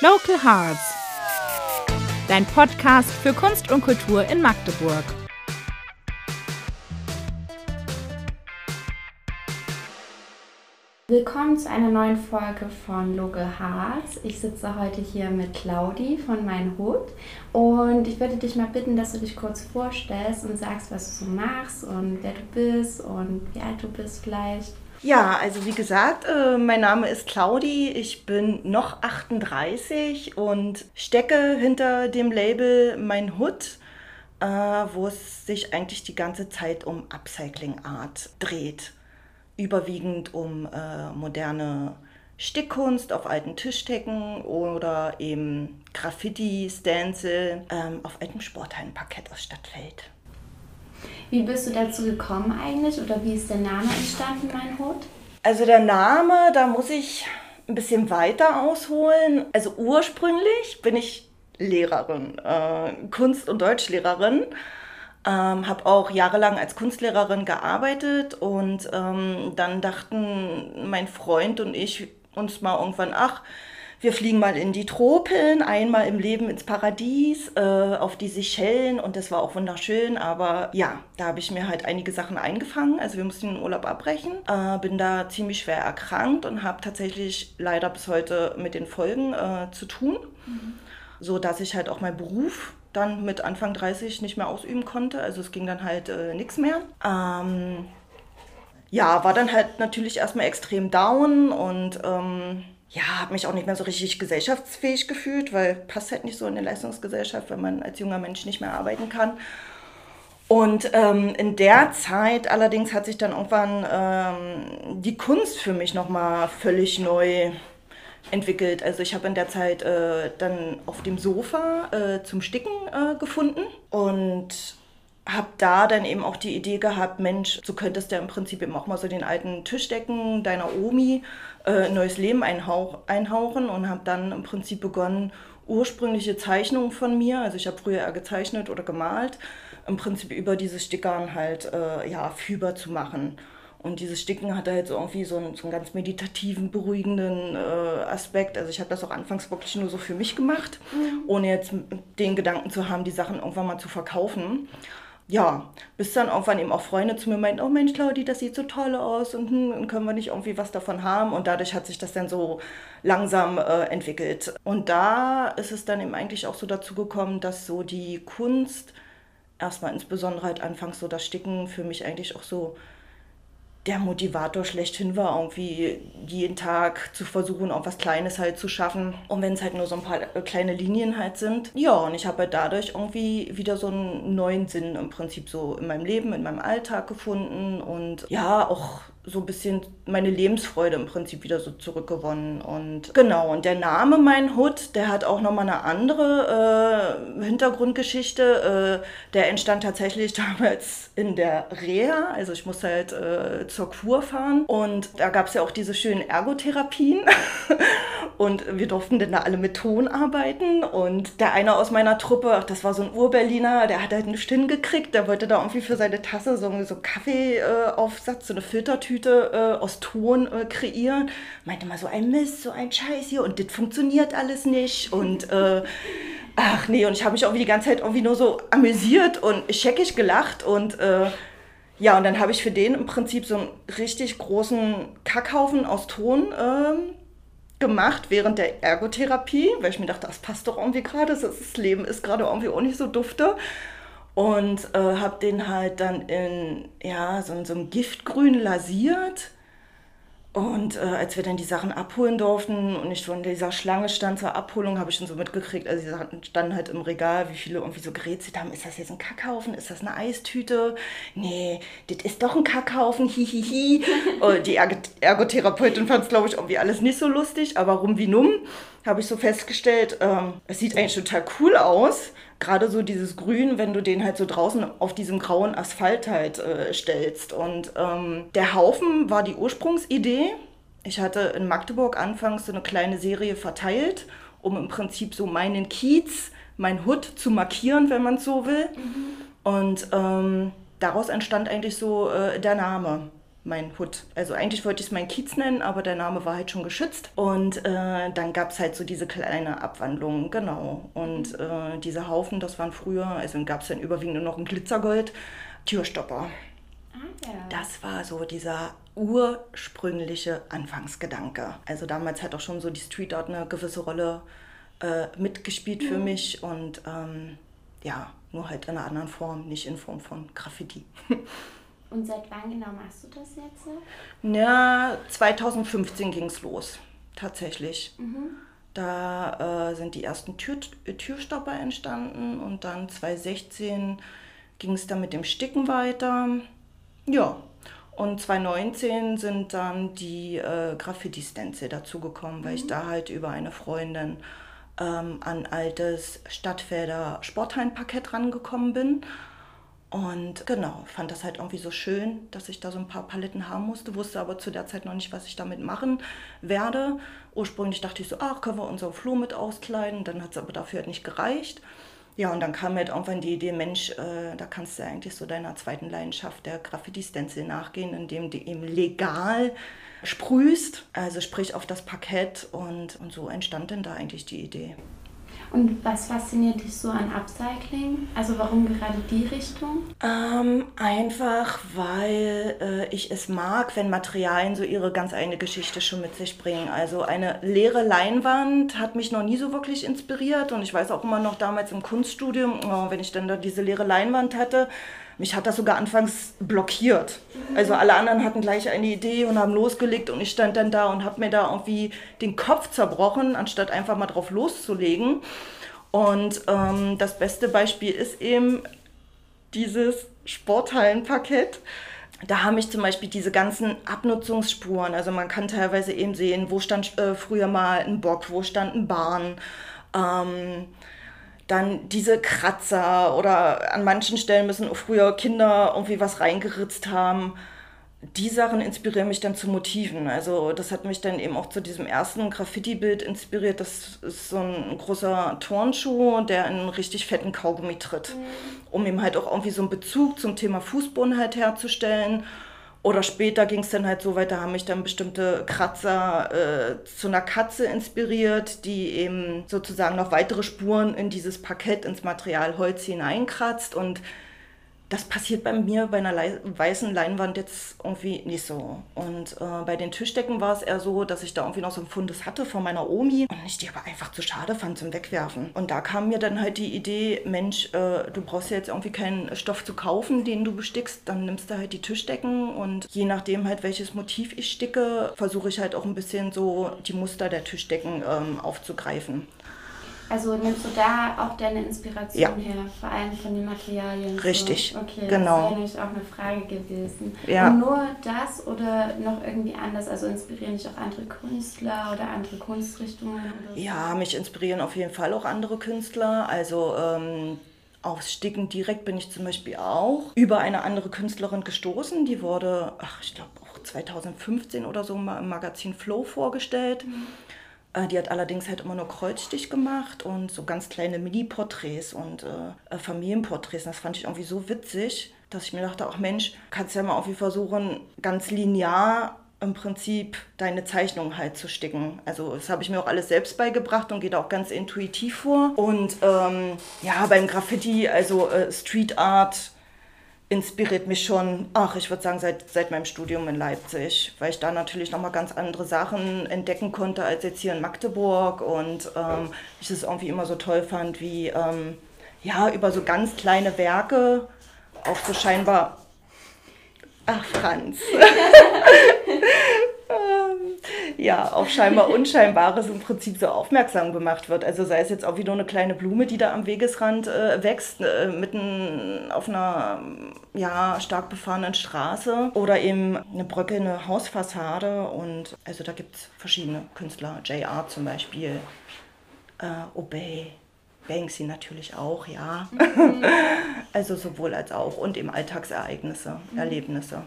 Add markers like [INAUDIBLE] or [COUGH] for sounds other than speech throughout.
Local Hearts. Dein Podcast für Kunst und Kultur in Magdeburg. Willkommen zu einer neuen Folge von Local Hearts. Ich sitze heute hier mit Claudi von Mein Hut und ich würde dich mal bitten, dass du dich kurz vorstellst und sagst, was du so machst und wer du bist und wie alt du bist vielleicht. Ja, also wie gesagt, äh, mein Name ist Claudi, ich bin noch 38 und stecke hinter dem Label Mein Hut, äh, wo es sich eigentlich die ganze Zeit um Upcycling Art dreht überwiegend um äh, moderne Stickkunst auf alten Tischdecken oder eben Graffiti, Stencil ähm, auf altem Sporthallenparkett aus Stadtfeld. Wie bist du dazu gekommen eigentlich oder wie ist der Name entstanden, mein Hut? Also der Name, da muss ich ein bisschen weiter ausholen. Also ursprünglich bin ich Lehrerin, äh, Kunst- und Deutschlehrerin. Ähm, habe auch jahrelang als Kunstlehrerin gearbeitet und ähm, dann dachten mein Freund und ich uns mal irgendwann, ach, wir fliegen mal in die Tropen, einmal im Leben ins Paradies, äh, auf die Seychellen und das war auch wunderschön. Aber ja, da habe ich mir halt einige Sachen eingefangen. Also wir mussten den Urlaub abbrechen. Äh, bin da ziemlich schwer erkrankt und habe tatsächlich leider bis heute mit den Folgen äh, zu tun. Mhm. So dass ich halt auch meinen Beruf dann mit Anfang 30 nicht mehr ausüben konnte. Also es ging dann halt äh, nichts mehr. Ähm, ja, war dann halt natürlich erstmal extrem down und ähm, ja, habe mich auch nicht mehr so richtig gesellschaftsfähig gefühlt, weil passt halt nicht so in eine Leistungsgesellschaft, wenn man als junger Mensch nicht mehr arbeiten kann. Und ähm, in der Zeit allerdings hat sich dann irgendwann ähm, die Kunst für mich nochmal völlig neu entwickelt. Also ich habe in der Zeit äh, dann auf dem Sofa äh, zum Sticken äh, gefunden und habe da dann eben auch die Idee gehabt, Mensch, so könntest du im Prinzip eben auch mal so den alten Tischdecken deiner Omi äh, neues Leben einhauch, einhauchen und habe dann im Prinzip begonnen, ursprüngliche Zeichnungen von mir, also ich habe früher eher gezeichnet oder gemalt, im Prinzip über diese Stickern halt äh, ja, fühlbar zu machen. Und dieses Sticken hatte halt so irgendwie so einen, so einen ganz meditativen, beruhigenden äh, Aspekt. Also ich habe das auch anfangs wirklich nur so für mich gemacht, mhm. ohne jetzt den Gedanken zu haben, die Sachen irgendwann mal zu verkaufen. Ja, bis dann irgendwann eben auch Freunde zu mir meinten, oh Mensch, Claudi, das sieht so toll aus und, hm, können wir nicht irgendwie was davon haben? Und dadurch hat sich das dann so langsam äh, entwickelt. Und da ist es dann eben eigentlich auch so dazu gekommen, dass so die Kunst, erstmal insbesondere halt anfangs so das Sticken für mich eigentlich auch so der Motivator schlechthin war, irgendwie jeden Tag zu versuchen, auch was Kleines halt zu schaffen. Und wenn es halt nur so ein paar äh, kleine Linien halt sind. Ja, und ich habe halt dadurch irgendwie wieder so einen neuen Sinn im Prinzip so in meinem Leben, in meinem Alltag gefunden und ja, auch so ein bisschen meine Lebensfreude im Prinzip wieder so zurückgewonnen. Und genau, und der Name Mein Hut, der hat auch nochmal eine andere äh, Hintergrundgeschichte. Äh, der entstand tatsächlich [LAUGHS] damals in der Reha. Also ich musste halt äh, zur Kur fahren und da gab es ja auch diese schönen Ergotherapien. [LAUGHS] und wir durften dann da alle mit Ton arbeiten. Und der eine aus meiner Truppe, ach, das war so ein Urberliner, der hat halt nicht hingekriegt. Der wollte da irgendwie für seine Tasse so, so Kaffeeaufsatz, so eine Filtertüte Tüte äh, aus Ton äh, kreieren. Meinte mal so ein Mist, so ein Scheiß hier und das funktioniert alles nicht und äh, ach nee und ich habe mich irgendwie die ganze Zeit irgendwie nur so amüsiert und scheckig gelacht und äh, ja und dann habe ich für den im Prinzip so einen richtig großen Kackhaufen aus Ton ähm, gemacht während der Ergotherapie, weil ich mir dachte, das passt doch irgendwie gerade, das Leben ist gerade irgendwie auch nicht so dufte und äh, habe den halt dann in ja, so, so einem Giftgrün lasiert. Und äh, als wir dann die Sachen abholen durften und ich von dieser Schlange stand zur Abholung, habe ich schon so mitgekriegt, also sie standen halt im Regal, wie viele irgendwie so gerätselt haben, ist das jetzt ein Kackhaufen, ist das eine Eistüte? Nee, das ist doch ein Kackhaufen, hihihi. und [LAUGHS] die Ergotherapeutin fand es, glaube ich, irgendwie alles nicht so lustig, aber rum wie numm habe ich so festgestellt, ähm, es sieht eigentlich total cool aus gerade so dieses Grün, wenn du den halt so draußen auf diesem grauen Asphalt halt äh, stellst. Und ähm, der Haufen war die Ursprungsidee. Ich hatte in Magdeburg anfangs so eine kleine Serie verteilt, um im Prinzip so meinen Kiez, mein Hut zu markieren, wenn man es so will. Mhm. Und ähm, daraus entstand eigentlich so äh, der Name. Mein Hut. Also eigentlich wollte ich es mein Kiez nennen, aber der Name war halt schon geschützt. Und äh, dann gab es halt so diese kleine Abwandlung, genau. Und äh, diese Haufen, das waren früher, also gab es dann überwiegend nur noch ein Glitzergold, Türstopper. Ah, ja. Das war so dieser ursprüngliche Anfangsgedanke. Also damals hat auch schon so die Street Art eine gewisse Rolle äh, mitgespielt für mich und ähm, ja, nur halt in einer anderen Form, nicht in Form von Graffiti. [LAUGHS] Und seit wann genau machst du das jetzt? Ja, 2015 ging es los, tatsächlich. Da äh, sind die ersten Tür, Türstopper entstanden und dann 2016 ging es dann mit dem Sticken weiter. Ja, und 2019 sind dann die äh, Graffiti-Stencil dazugekommen, weil ich da halt über eine Freundin ähm, an altes Stadtfelder Sporthallenparkett rangekommen bin. Und genau, fand das halt irgendwie so schön, dass ich da so ein paar Paletten haben musste, wusste aber zu der Zeit noch nicht, was ich damit machen werde. Ursprünglich dachte ich so, ach, können wir unseren Floh mit auskleiden, dann hat es aber dafür halt nicht gereicht. Ja, und dann kam halt irgendwann die Idee, Mensch, äh, da kannst du eigentlich so deiner zweiten Leidenschaft der Graffiti-Stencil nachgehen, indem du eben legal sprühst, also sprich auf das Parkett und, und so entstand dann da eigentlich die Idee. Und was fasziniert dich so an Upcycling? Also warum gerade die Richtung? Ähm, einfach, weil äh, ich es mag, wenn Materialien so ihre ganz eigene Geschichte schon mit sich bringen. Also eine leere Leinwand hat mich noch nie so wirklich inspiriert und ich weiß auch immer noch damals im Kunststudium, oh, wenn ich dann da diese leere Leinwand hatte, mich hat das sogar anfangs blockiert. Also alle anderen hatten gleich eine Idee und haben losgelegt und ich stand dann da und habe mir da irgendwie den Kopf zerbrochen, anstatt einfach mal drauf loszulegen. Und ähm, das beste Beispiel ist eben dieses Sporthallenparkett. Da haben mich zum Beispiel diese ganzen Abnutzungsspuren, also man kann teilweise eben sehen, wo stand äh, früher mal ein Bock, wo stand ein Bahn. Ähm, dann diese Kratzer oder an manchen Stellen müssen früher Kinder irgendwie was reingeritzt haben. Die Sachen inspirieren mich dann zu Motiven. Also das hat mich dann eben auch zu diesem ersten Graffiti-Bild inspiriert. Das ist so ein großer Turnschuh, der in einen richtig fetten Kaugummi tritt. Um eben halt auch irgendwie so einen Bezug zum Thema Fußboden halt herzustellen. Oder später ging es dann halt so weiter, haben mich dann bestimmte Kratzer äh, zu einer Katze inspiriert, die eben sozusagen noch weitere Spuren in dieses Parkett, ins Material Holz hineinkratzt. Und das passiert bei mir bei einer weißen Leinwand jetzt irgendwie nicht so. Und äh, bei den Tischdecken war es eher so, dass ich da irgendwie noch so ein Fundes hatte von meiner Omi und ich die aber einfach zu schade fand zum Wegwerfen. Und da kam mir dann halt die Idee, Mensch, äh, du brauchst ja jetzt irgendwie keinen Stoff zu kaufen, den du bestickst, dann nimmst du halt die Tischdecken und je nachdem halt welches Motiv ich sticke, versuche ich halt auch ein bisschen so die Muster der Tischdecken ähm, aufzugreifen. Also nimmst du da auch deine Inspiration Ja. her, vor allem von den Materialien? Richtig, So. Okay, genau. das wäre nämlich auch eine Frage gewesen. Ja. Und nur das oder noch irgendwie anders? Also inspirieren dich auch andere Künstler oder andere Kunstrichtungen? Oder? Ja, mich inspirieren auf jeden Fall auch andere Künstler. Also ähm, aufs Sticken direkt bin ich zum Beispiel auch über eine andere Künstlerin gestoßen. Die wurde, ach, ich glaube auch 2015 oder so mal im Magazin Flow vorgestellt. Äh, Die hat allerdings halt immer nur Kreuzstich gemacht und so ganz kleine Mini-Porträts und äh, äh, Familienporträts. Das fand ich irgendwie so witzig, dass ich mir dachte, ach Mensch, kannst ja mal irgendwie versuchen, ganz linear im Prinzip deine Zeichnung halt zu sticken. Also das habe ich mir auch alles selbst beigebracht und gehe da auch ganz intuitiv vor. Und ähm, ja, beim Graffiti, also äh, Street Art, inspiriert mich schon, ach, ich würde sagen, seit, seit meinem Studium in Leipzig, weil ich da natürlich nochmal ganz andere Sachen entdecken konnte als jetzt hier in Magdeburg und ähm, ich es irgendwie immer so toll fand, wie ähm, ja, über so ganz kleine Werke auch so scheinbar, ach Franz, [LAUGHS] [LAUGHS] ja, auf scheinbar Unscheinbares im Prinzip so aufmerksam gemacht wird. Also sei es jetzt auch wie nur eine kleine Blume, die da am Wegesrand äh, wächst, äh, mitten auf einer ja, stark befahrenen Straße oder eben eine bröckelnde Hausfassade. Und also da gibt es verschiedene Künstler, JR zum Beispiel, äh, Obey. Banksy natürlich auch, ja. [LAUGHS] also sowohl als auch und eben Alltagsereignisse, Erlebnisse.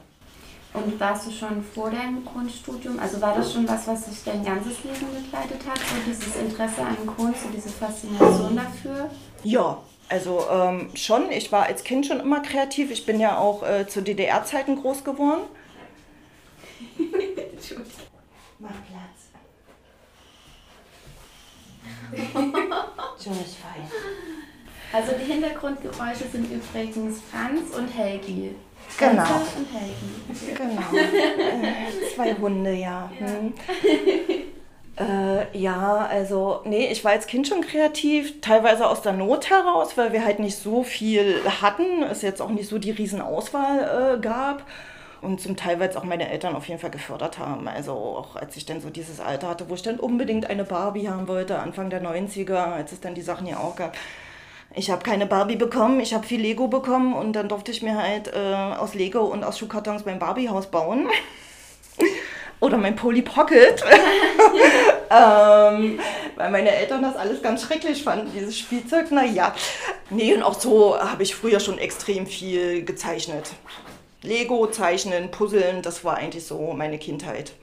Und warst du schon vor deinem Kunststudium, also war das schon was, was dich dein ganzes Leben begleitet hat, so dieses Interesse an Kunst und diese Faszination dafür? Ja, also ähm, schon. Ich war als Kind schon immer kreativ. Ich bin ja auch äh, zu DDR-Zeiten groß geworden. [LAUGHS] Mach Platz. so ist fein. Also die Hintergrundgeräusche sind übrigens Franz und Helgi. Genau. Genau. Äh, zwei Hunde, ja. Hm. Äh, ja, also, nee, ich war als Kind schon kreativ, teilweise aus der Not heraus, weil wir halt nicht so viel hatten, es jetzt auch nicht so die Riesenauswahl äh, gab. Und zum Teil, weil es auch meine Eltern auf jeden Fall gefördert haben. Also auch als ich dann so dieses Alter hatte, wo ich dann unbedingt eine Barbie haben wollte, Anfang der 90er, als es dann die Sachen ja auch gab. Ich habe keine Barbie bekommen, ich habe viel Lego bekommen und dann durfte ich mir halt äh, aus Lego und aus Schuhkartons mein Barbiehaus bauen. [LAUGHS] Oder mein Polly Pocket. [LAUGHS] ähm, weil meine Eltern das alles ganz schrecklich fanden, dieses Spielzeug. Naja. Nee, und auch so habe ich früher schon extrem viel gezeichnet. Lego, Zeichnen, Puzzeln, das war eigentlich so meine Kindheit.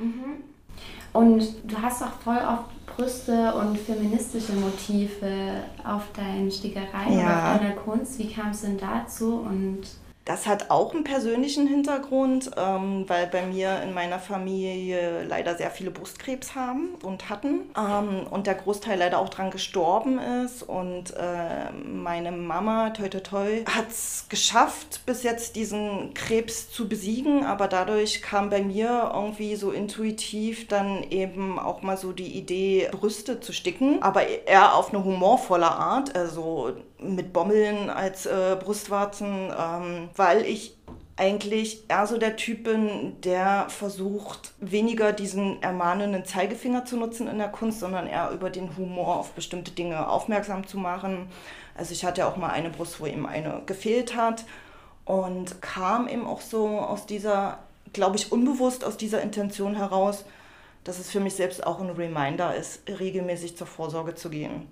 Und du hast auch voll oft Brüste und feministische Motive auf deinen Stickereien oder Ja. auf deiner Kunst. Wie kam es denn dazu? Und Das hat auch einen persönlichen Hintergrund, ähm, weil bei mir in meiner Familie leider sehr viele Brustkrebs haben und hatten ähm, und der Großteil leider auch dran gestorben ist. Und äh, meine Mama, toi toi toi, hat es geschafft, bis jetzt diesen Krebs zu besiegen, aber dadurch kam bei mir irgendwie so intuitiv dann eben auch mal so die Idee, Brüste zu sticken, aber eher auf eine humorvolle Art, also mit Bommeln als äh, Brustwarzen, ähm, weil ich eigentlich eher so der Typ bin, der versucht, weniger diesen ermahnenden Zeigefinger zu nutzen in der Kunst, sondern eher über den Humor auf bestimmte Dinge aufmerksam zu machen. Also ich hatte auch mal eine Brust, wo eben eine gefehlt hat und kam eben auch so aus dieser, glaube ich, unbewusst aus dieser Intention heraus, dass es für mich selbst auch ein Reminder ist, regelmäßig zur Vorsorge zu gehen.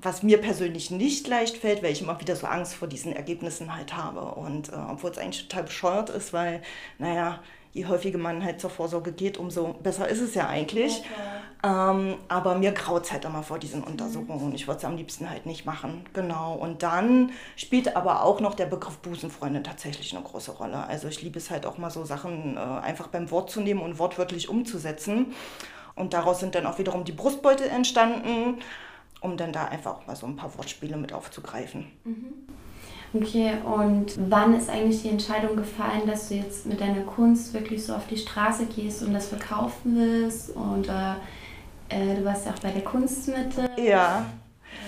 Was mir persönlich nicht leicht fällt, weil ich immer wieder so Angst vor diesen Ergebnissen halt habe. Und äh, obwohl es eigentlich total bescheuert ist, weil, naja, je häufiger man halt zur Vorsorge geht, umso besser ist es ja eigentlich. Ähm, aber mir graut es halt immer vor diesen Untersuchungen und ich würde es am liebsten halt nicht machen. Genau. Und dann spielt aber auch noch der Begriff Busenfreundin tatsächlich eine große Rolle. Also ich liebe es halt auch mal so Sachen äh, einfach beim Wort zu nehmen und wortwörtlich umzusetzen. Und daraus sind dann auch wiederum die Brustbeutel entstanden, um dann da einfach auch mal so ein paar Wortspiele mit aufzugreifen. okay, und wann ist eigentlich die Entscheidung gefallen, dass du jetzt mit deiner Kunst wirklich so auf die Straße gehst und das verkaufen willst? Und äh, äh, du warst ja auch bei der Kunstmitte. Ja.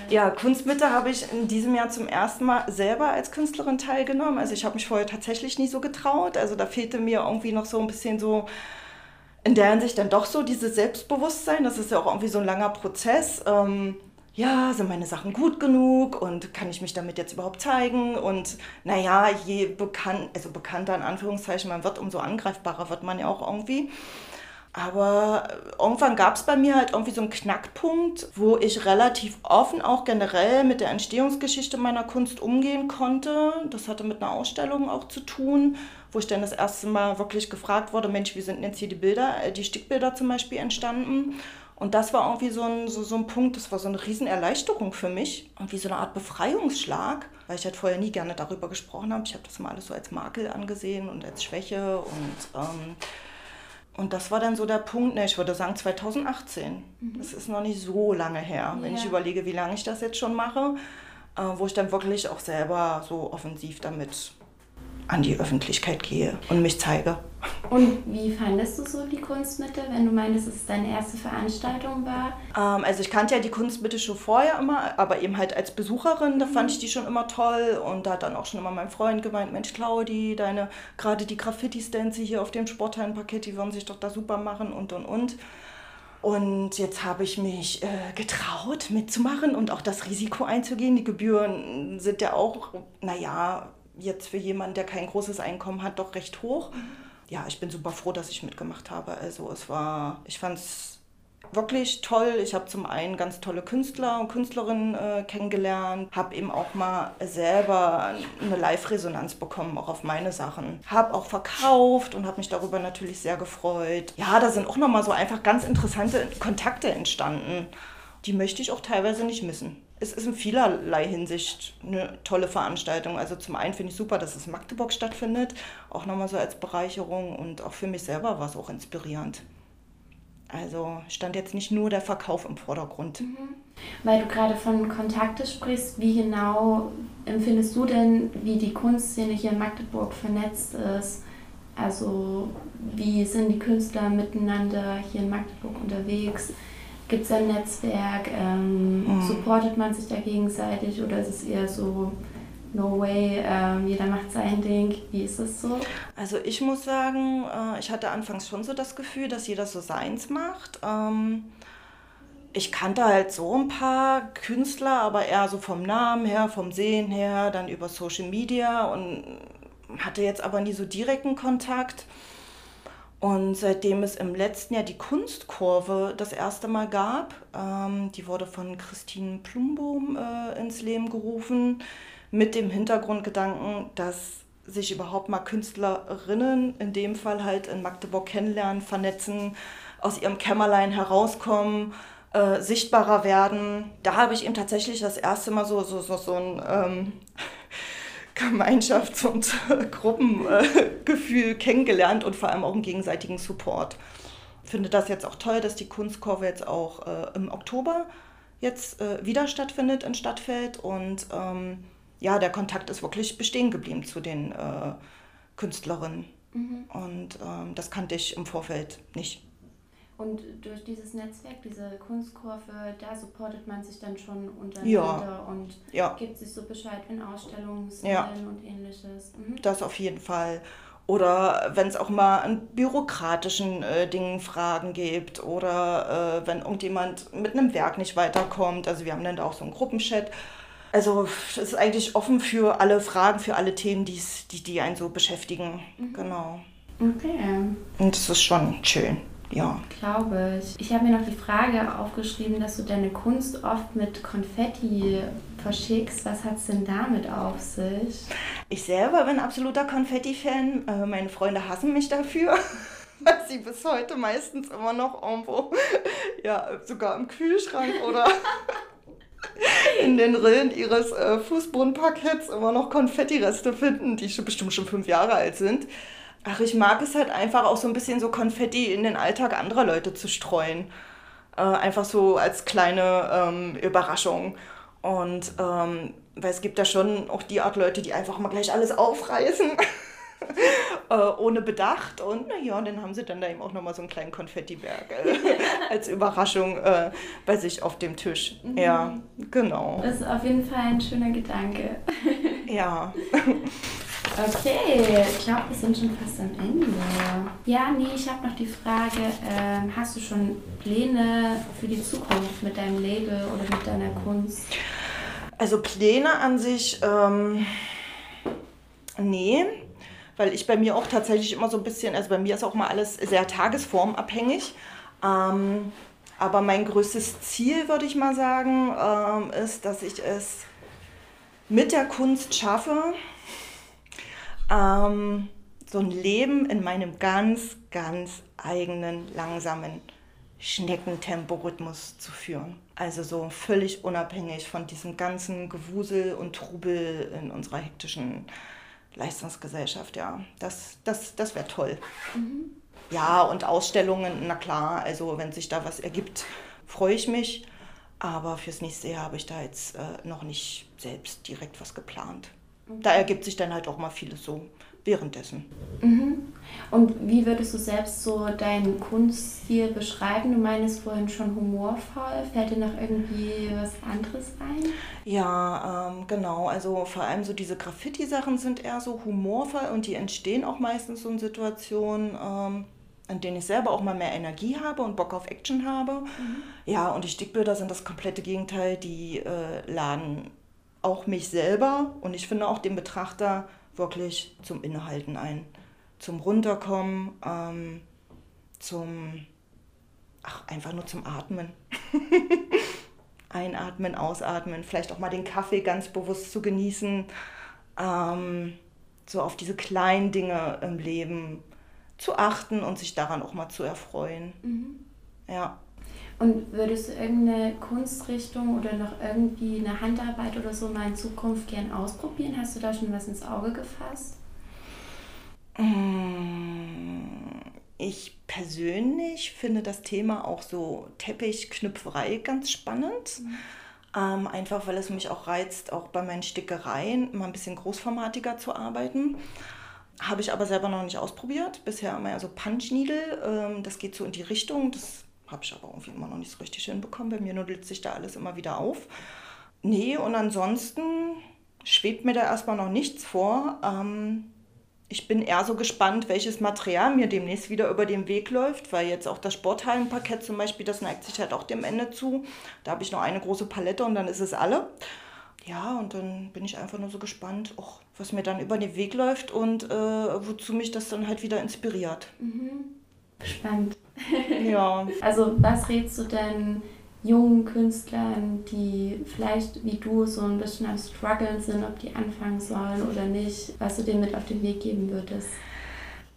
Ja, Kunstmitte habe ich in diesem Jahr zum ersten Mal selber als Künstlerin teilgenommen. Also ich habe mich vorher tatsächlich nie so getraut. Also da fehlte mir irgendwie noch so ein bisschen so in der Hinsicht dann doch so dieses Selbstbewusstsein. Das ist ja auch irgendwie so ein langer Prozess. Ähm, ja, sind meine Sachen gut genug und kann ich mich damit jetzt überhaupt zeigen? Und naja, je bekannt, also bekannter in Anführungszeichen man wird, umso angreifbarer wird man ja auch irgendwie. Aber irgendwann gab es bei mir halt irgendwie so einen Knackpunkt, wo ich relativ offen auch generell mit der Entstehungsgeschichte meiner Kunst umgehen konnte. Das hatte mit einer Ausstellung auch zu tun, wo ich dann das erste Mal wirklich gefragt wurde, Mensch, wie sind denn jetzt hier die Bilder, äh, die Stickbilder zum Beispiel entstanden? Und das war irgendwie so ein, so, so ein Punkt, das war so eine Riesenerleichterung für mich. Irgendwie so eine Art Befreiungsschlag, weil ich halt vorher nie gerne darüber gesprochen habe. Ich habe das mal alles so als Makel angesehen und als Schwäche und... Ähm, und das war dann so der Punkt, ne, ich würde sagen 2018. Das ist noch nicht so lange her, wenn ich überlege, wie lange ich das jetzt schon mache, äh, wo ich dann wirklich auch selber so offensiv damit an die Öffentlichkeit gehe und mich zeige. Und wie fandest du so die Kunstmitte, wenn du meintest, dass es deine erste Veranstaltung war? Ähm, also ich kannte ja die Kunstmitte schon vorher immer, aber eben halt als Besucherin, da fand ich die schon immer toll. Und da hat dann auch schon immer mein Freund gemeint, Mensch Claudi, deine, gerade die Graffiti-Stänze hier auf dem Sporthallenpaket, die würden sich doch da super machen und und und. Und jetzt habe ich mich äh, getraut mitzumachen und auch das Risiko einzugehen. Die Gebühren sind ja auch, naja, jetzt für jemanden, der kein großes Einkommen hat, doch recht hoch. Ja, ich bin super froh, dass ich mitgemacht habe. Also es war, ich fand es wirklich toll. Ich habe zum einen ganz tolle Künstler und Künstlerinnen äh, kennengelernt, habe eben auch mal selber eine Live-Resonanz bekommen, auch auf meine Sachen. Habe auch verkauft und habe mich darüber natürlich sehr gefreut. Ja, da sind auch nochmal so einfach ganz interessante Kontakte entstanden. die möchte ich auch teilweise nicht missen. Es ist in vielerlei Hinsicht eine tolle Veranstaltung. Also zum einen finde ich super, dass es in Magdeburg stattfindet, auch nochmal so als Bereicherung und auch für mich selber war es auch inspirierend. Also stand jetzt nicht nur der Verkauf im Vordergrund. Mhm. Weil du gerade von Kontakte sprichst, wie genau empfindest du denn, wie die Kunstszene hier in Magdeburg vernetzt ist? Also wie sind die Künstler miteinander hier in Magdeburg unterwegs? Gibt es ein Netzwerk? Ähm. Supportet man sich da gegenseitig oder ist es eher so, no way, ähm, jeder macht sein Ding? Wie ist es so? Also ich muss sagen, äh, ich hatte anfangs schon so das Gefühl, dass jeder so seins macht. Ähm, ich kannte halt so ein paar Künstler, aber eher so vom Namen her, vom Sehen her, dann über Social Media und hatte jetzt aber nie so direkten Kontakt. Und seitdem es im letzten Jahr die Kunstkurve das erste Mal gab, ähm, die wurde von Christine Plumbohm äh, ins Leben gerufen, mit dem Hintergrundgedanken, dass sich überhaupt mal Künstlerinnen, in dem Fall halt in Magdeburg kennenlernen, vernetzen, aus ihrem Kämmerlein herauskommen, äh, sichtbarer werden. Da habe ich eben tatsächlich das erste Mal so, so, so, so ein ähm, Gemeinschafts- und Gruppengefühl kennengelernt und vor allem auch einen gegenseitigen Support. Ich finde das jetzt auch toll, dass die Kunstkurve jetzt auch äh, im Oktober jetzt äh, wieder stattfindet in Stadtfeld und ähm, ja, der Kontakt ist wirklich bestehen geblieben zu den äh, Künstlerinnen. Mhm. Und ähm, das kannte ich im Vorfeld nicht. Und durch dieses Netzwerk, diese Kunstkurve, da supportet man sich dann schon untereinander ja. und ja. gibt sich so Bescheid, wenn Ausstellungen sind ja. und ähnliches. Mhm. Das auf jeden Fall. Oder wenn es auch mal an bürokratischen äh, Dingen Fragen gibt oder äh, wenn irgendjemand mit einem Werk nicht weiterkommt. Also wir haben dann da auch so einen Gruppenchat. Also es ist eigentlich offen für alle Fragen, für alle Themen, die, die einen so beschäftigen. Mhm. Genau. Okay. Und das ist schon schön ja. Glaube ich. Ich habe mir noch die Frage aufgeschrieben, dass du deine Kunst oft mit Konfetti verschickst. Was hat es denn damit auf sich? Ich selber bin absoluter Konfetti-Fan. Äh, meine Freunde hassen mich dafür. [LAUGHS] weil sie bis heute meistens immer noch irgendwo, [LAUGHS] ja, sogar im Kühlschrank oder [LAUGHS] in den Rillen ihres äh, Fußbodenparketts immer noch Konfettireste finden, die schon, bestimmt schon fünf Jahre alt sind. Ach, ich mag es halt einfach auch so ein bisschen so Konfetti in den Alltag anderer Leute zu streuen. Äh, einfach so als kleine ähm, Überraschung. Und ähm, weil es gibt da schon auch die Art Leute, die einfach mal gleich alles aufreißen. [LAUGHS] äh, ohne Bedacht. Und naja, dann haben sie dann da eben auch nochmal so einen kleinen Konfettiberg äh, [LAUGHS] als Überraschung äh, bei sich auf dem Tisch. Mhm. Ja, genau. Das ist auf jeden Fall ein schöner Gedanke. ja. [LAUGHS] Okay, ich glaube, wir sind schon fast am Ende. Ja, nee, ich habe noch die Frage, ähm, hast du schon Pläne für die Zukunft mit deinem Label oder mit deiner Kunst? Also Pläne an sich, ähm, nee, weil ich bei mir auch tatsächlich immer so ein bisschen, also bei mir ist auch mal alles sehr tagesformabhängig. Ähm, aber mein größtes Ziel, würde ich mal sagen, ähm, ist, dass ich es mit der Kunst schaffe, ähm, so ein Leben in meinem ganz, ganz eigenen, langsamen Schneckentemporhythmus zu führen. Also so völlig unabhängig von diesem ganzen Gewusel und Trubel in unserer hektischen Leistungsgesellschaft. Ja, das, das, das wäre toll. Mhm. Ja, und Ausstellungen, na klar, also wenn sich da was ergibt, freue ich mich. Aber fürs nächste Jahr habe ich da jetzt äh, noch nicht selbst direkt was geplant da ergibt sich dann halt auch mal vieles so währenddessen. Mhm. Und wie würdest du selbst so deinen Kunststil beschreiben? Du meinst vorhin schon humorvoll. Fällt dir noch irgendwie was anderes ein? Ja, ähm, genau. Also vor allem so diese Graffiti-Sachen sind eher so humorvoll und die entstehen auch meistens so in Situationen, ähm, in denen ich selber auch mal mehr Energie habe und Bock auf Action habe. Mhm. Ja, und die Stickbilder sind das komplette Gegenteil. Die äh, laden auch mich selber und ich finde auch den Betrachter wirklich zum Innehalten ein. Zum Runterkommen, ähm, zum, ach, einfach nur zum Atmen. [LAUGHS] Einatmen, ausatmen, vielleicht auch mal den Kaffee ganz bewusst zu genießen. Ähm, so auf diese kleinen Dinge im Leben zu achten und sich daran auch mal zu erfreuen. Mhm. Ja. Und würdest du irgendeine Kunstrichtung oder noch irgendwie eine Handarbeit oder so mal in Zukunft gern ausprobieren? Hast du da schon was ins Auge gefasst? Mm, ich persönlich finde das Thema auch so Teppichknüpferei ganz spannend. Mhm. Ähm, einfach weil es mich auch reizt, auch bei meinen Stickereien mal ein bisschen großformatiger zu arbeiten. Habe ich aber selber noch nicht ausprobiert. Bisher immer so Punch Needle. Ähm, das geht so in die Richtung. Das habe ich aber irgendwie immer noch nicht so richtig hinbekommen. Bei mir nudelt sich da alles immer wieder auf. Nee, und ansonsten schwebt mir da erstmal noch nichts vor. Ähm, ich bin eher so gespannt, welches Material mir demnächst wieder über den Weg läuft, weil jetzt auch das Sporthallenparkett zum Beispiel, das neigt sich halt auch dem Ende zu. Da habe ich noch eine große Palette und dann ist es alle. Ja, und dann bin ich einfach nur so gespannt, och, was mir dann über den Weg läuft und äh, wozu mich das dann halt wieder inspiriert. Mhm. Spannend. Ja. [LAUGHS] Also was rätst du denn jungen Künstlern, die vielleicht wie du so ein bisschen am Struggeln sind, ob die anfangen sollen oder nicht, was du denen mit auf den Weg geben würdest?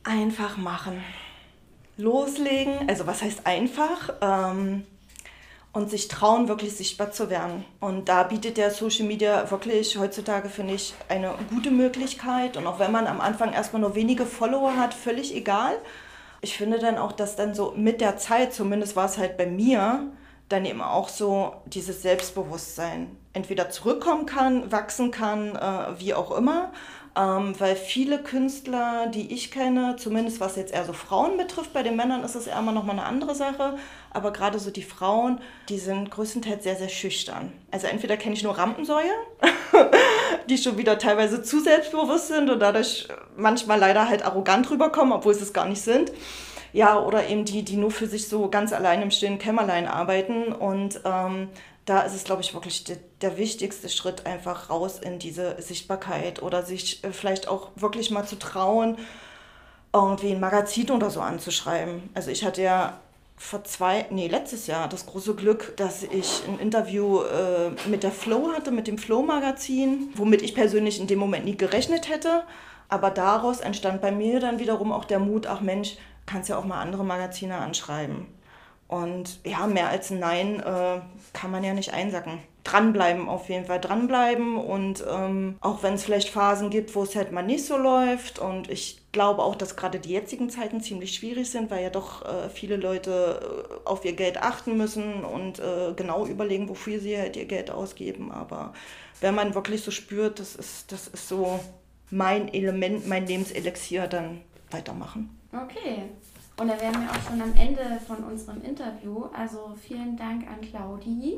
Einfach machen. Loslegen, also was heißt einfach? Ähm, und sich trauen, wirklich sichtbar zu werden. Und da bietet der Social Media wirklich heutzutage, finde ich, eine gute Möglichkeit. Und auch wenn man am Anfang erstmal nur wenige Follower hat, völlig egal. Ich finde dann auch, dass dann so mit der Zeit, zumindest war es halt bei mir, dann eben auch so dieses Selbstbewusstsein entweder zurückkommen kann, wachsen kann, äh, wie auch immer. Ähm, weil viele Künstler, die ich kenne, zumindest was jetzt eher so Frauen betrifft, bei den Männern ist es eher immer nochmal eine andere Sache, aber gerade so die Frauen, die sind größtenteils sehr, sehr schüchtern. Also entweder kenne ich nur Rampensäue, [LAUGHS] die schon wieder teilweise zu selbstbewusst sind und dadurch manchmal leider halt arrogant rüberkommen, obwohl sie es gar nicht sind. Ja, oder eben die, die nur für sich so ganz allein im stillen Kämmerlein arbeiten. Und ähm, da ist es, glaube ich, wirklich de, der wichtigste Schritt, einfach raus in diese Sichtbarkeit oder sich äh, vielleicht auch wirklich mal zu trauen, irgendwie ein Magazin oder so anzuschreiben. Also ich hatte ja vor zwei, nee, letztes Jahr das große Glück, dass ich ein Interview äh, mit der Flow hatte, mit dem Flow-Magazin, womit ich persönlich in dem Moment nie gerechnet hätte. Aber daraus entstand bei mir dann wiederum auch der Mut, ach Mensch, kannst ja auch mal andere Magazine anschreiben. Und ja, mehr als ein Nein äh, kann man ja nicht einsacken. Dranbleiben, auf jeden Fall dranbleiben. Und ähm, auch wenn es vielleicht Phasen gibt, wo es halt mal nicht so läuft. Und ich glaube auch, dass gerade die jetzigen Zeiten ziemlich schwierig sind, weil ja doch äh, viele Leute äh, auf ihr Geld achten müssen und äh, genau überlegen, wofür sie halt ihr Geld ausgeben. Aber wenn man wirklich so spürt, das ist, das ist so mein Element, mein Lebenselixier, dann weitermachen. Okay. Und da wären wir auch schon am Ende von unserem Interview. Also vielen Dank an Claudi.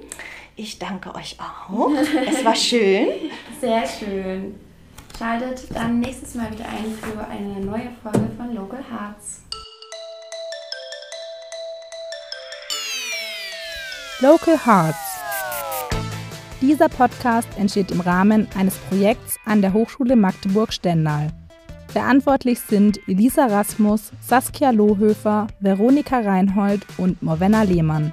Ich danke euch auch. es war schön. [LAUGHS] Sehr schön. Schaltet dann nächstes Mal wieder ein für eine neue Folge von Local Hearts. Local Hearts. Dieser Podcast entsteht im Rahmen eines Projekts an der Hochschule Magdeburg-Stendal. Verantwortlich sind Elisa Rasmus, Saskia Lohöfer, Veronika Reinhold und Morvenna Lehmann.